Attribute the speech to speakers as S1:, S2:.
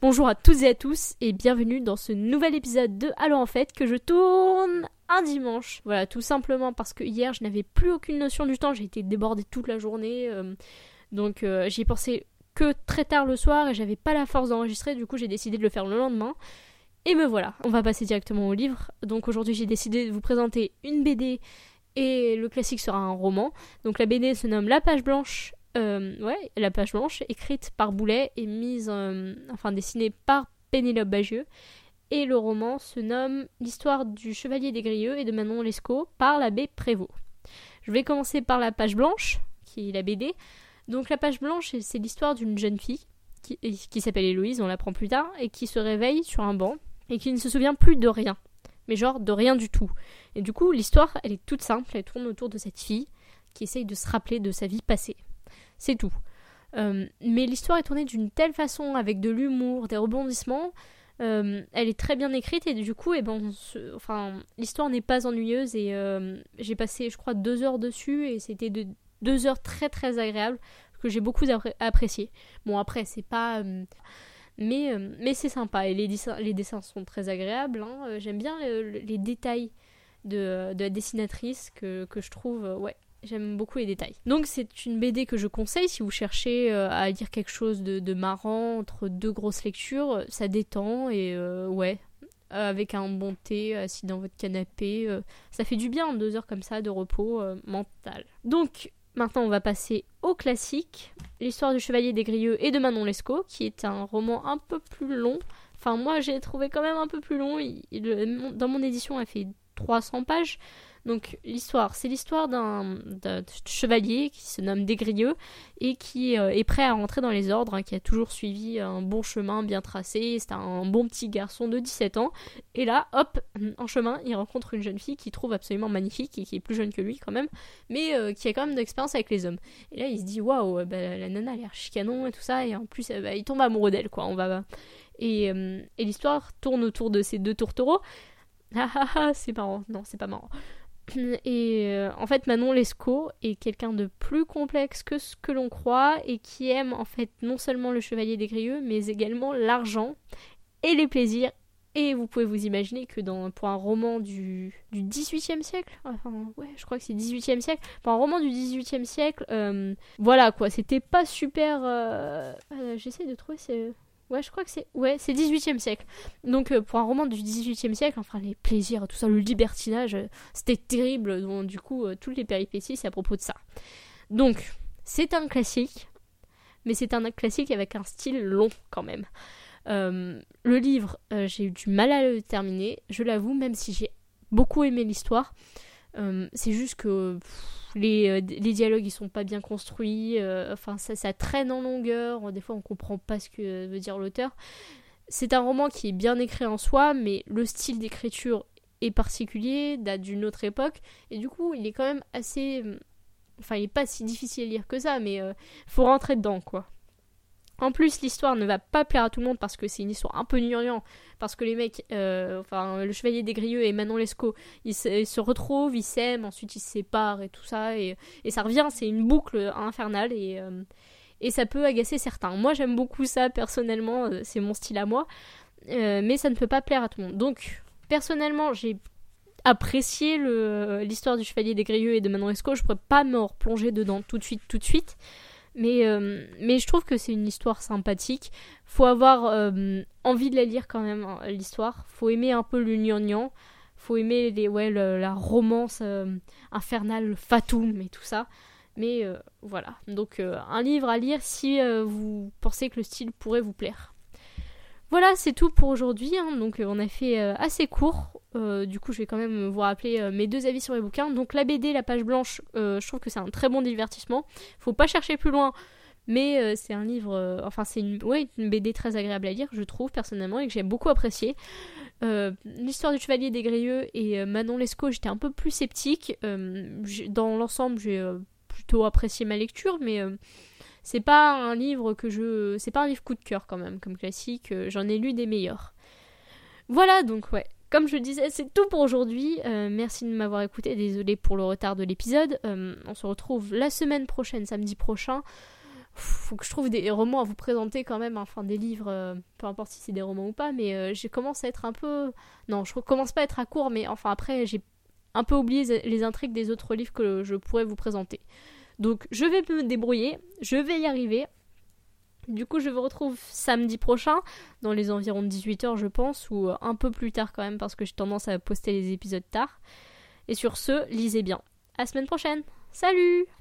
S1: Bonjour à toutes et à tous et bienvenue dans ce nouvel épisode de Alors en fait que je tourne un dimanche. Voilà, tout simplement parce que hier je n'avais plus aucune notion du temps, j'ai été débordée toute la journée. euh, donc euh, j'y ai pensé que très tard le soir et j'avais pas la force d'enregistrer, du coup j'ai décidé de le faire le lendemain. Et me voilà, on va passer directement au livre. Donc aujourd'hui j'ai décidé de vous présenter une BD et le classique sera un roman. Donc la BD se nomme La page blanche. Euh, La page blanche, écrite par Boulet et mise, euh, enfin dessinée par Pénélope Bagieux. Et le roman se nomme L'histoire du chevalier des Grieux et de Manon Lescaut par l'abbé Prévost. Je vais commencer par la page blanche, qui est la BD. Donc la page blanche, c'est l'histoire d'une jeune fille qui, qui s'appelle Héloïse, on l'apprend plus tard, et qui se réveille sur un banc et qui ne se souvient plus de rien. Mais genre de rien du tout. Et du coup, l'histoire, elle est toute simple, elle tourne autour de cette fille qui essaye de se rappeler de sa vie passée. C'est tout. Euh, mais l'histoire est tournée d'une telle façon, avec de l'humour, des rebondissements. euh, elle est très bien écrite et du coup, eh ben, enfin, l'histoire n'est pas ennuyeuse et euh, j'ai passé, je crois, deux heures dessus et c'était de, deux heures très très agréables que j'ai beaucoup appré- apprécié. Bon après, c'est pas, mais mais c'est sympa et les dessins, les dessins sont très agréables. hein. J'aime bien le- le- les détails de, de la dessinatrice que, que je trouve, ouais, J'aime beaucoup les détails. Donc c'est une BD que je conseille si vous cherchez euh, à lire quelque chose de, marrant entre deux grosses lectures. Ça détend et euh, ouais, euh, avec un bon thé assis dans votre canapé, euh, ça fait du bien deux heures comme ça de repos euh, mental. Donc maintenant on va passer au classique, l'histoire du chevalier des Grieux et de Manon Lescaut, qui est un roman un peu plus long. Enfin moi j'ai trouvé quand même un peu plus long. Dans mon édition elle fait 300 pages. Donc l'histoire, c'est l'histoire d'un chevalier qui se nomme Desgrieux et qui euh, est prêt à rentrer dans les ordres, hein, qui a toujours suivi un bon chemin bien tracé. C'est un bon petit garçon de 17 ans. Et là, hop, en chemin, il rencontre une jeune fille qu'il trouve absolument magnifique et qui est plus jeune que lui quand même, mais euh, qui a quand même de l'expérience avec les hommes. Et là, il se dit waouh, bah, la nana a l'air chicanon et tout ça, et en plus, euh, bah, il tombe amoureux d'elle, quoi. On va euh, et l'histoire tourne autour de ces deux tourtereaux. Ah ah ah, c'est marrant. Non, c'est pas marrant. Et euh, en fait, Manon Lescaut est quelqu'un de plus complexe que ce que l'on croit et qui aime en fait non seulement le chevalier des Grieux, mais également l'argent et les plaisirs. Et vous pouvez vous imaginer que dans, pour un roman du, du 18e siècle, enfin ouais, je crois que c'est 18e siècle, pour un roman du 18e siècle, euh, voilà quoi, c'était pas super. euh, euh, J'essaie de trouver. C'est... Ouais, je crois que c'est ouais, c'est 18e siècle. Donc euh, pour un roman du 18e siècle, enfin les plaisirs, tout ça, le libertinage, euh, c'était terrible. Donc du coup, euh, toutes les péripéties, c'est à propos de ça. Donc, c'est un classique, mais c'est un classique avec un style long quand même. Le livre, j'ai eu du mal à le terminer, je l'avoue, même si j'ai beaucoup aimé l'histoire. C'est juste que les, euh, les dialogues ils sont pas bien construits, euh, enfin ça, ça traîne en longueur, des fois on comprend pas ce que veut dire l'auteur. C'est un roman qui est bien écrit en soi, mais le style d'écriture est particulier, date d'une autre époque, et du coup il est quand même assez... Enfin il est pas si difficile à lire que ça, mais euh, faut rentrer dedans quoi. En plus, l'histoire ne va pas plaire à tout le monde parce que c'est une histoire un peu gnangnan. Parce que les mecs, euh, enfin, le chevalier des Grieux et Manon Lescaut, ils se, retrouvent, ils s'aiment, ensuite ils se séparent et tout ça. Et, ça revient, c'est une boucle infernale et, euh, et ça peut agacer certains. Moi, j'aime beaucoup ça personnellement, euh, c'est mon style à moi. Mais ça ne peut pas plaire à tout le monde. Donc, personnellement, j'ai apprécié l'histoire du chevalier des Grieux et de Manon Lescaut. Je pourrais pas me replonger dedans tout de suite, tout de suite. Mais, euh, mais je trouve que c'est une histoire sympathique. Faut avoir euh, envie de la lire quand même, hein, l'histoire. Faut aimer un peu gnangnan. Faut aimer les, ouais, la romance euh, infernale, le fatum et tout ça. Mais voilà. Donc un livre à lire si vous pensez que le style pourrait vous plaire. Voilà, c'est tout pour aujourd'hui. hein. Donc on a fait assez court. Euh, du coup, je vais quand même vous rappeler euh, mes deux avis sur les bouquins. Donc la BD, la page blanche, euh, je trouve que c'est un très bon divertissement. Faut pas chercher plus loin. Mais c'est un livre, enfin c'est une, BD très agréable à lire, je trouve personnellement, et que j'ai beaucoup apprécié. L'histoire du chevalier des Grieux et Manon Lescaut, j'étais un peu plus sceptique. Dans l'ensemble, j'ai plutôt apprécié ma lecture, mais c'est pas un livre que je, c'est pas un livre coup de cœur quand même, comme classique. J'en ai lu des meilleurs. Voilà, donc ouais. Comme je disais, c'est tout pour aujourd'hui. Euh, merci de m'avoir écouté. Désolée pour le retard de l'épisode. Euh, on se retrouve la semaine prochaine, samedi prochain. faut que je trouve des romans à vous présenter quand même, hein. enfin des livres, euh, peu importe si c'est des romans ou pas, mais j'ai commencé à être un peu... Non, je commence pas à être à court, mais enfin après j'ai un peu oublié les intrigues des autres livres que je pourrais vous présenter. Donc je vais me débrouiller, je vais y arriver. Du coup, je vous retrouve samedi prochain, dans les environs de 18h, je pense, ou un peu plus tard quand même, parce que j'ai tendance à poster les épisodes tard. Et sur ce, lisez bien. À semaine prochaine. Salut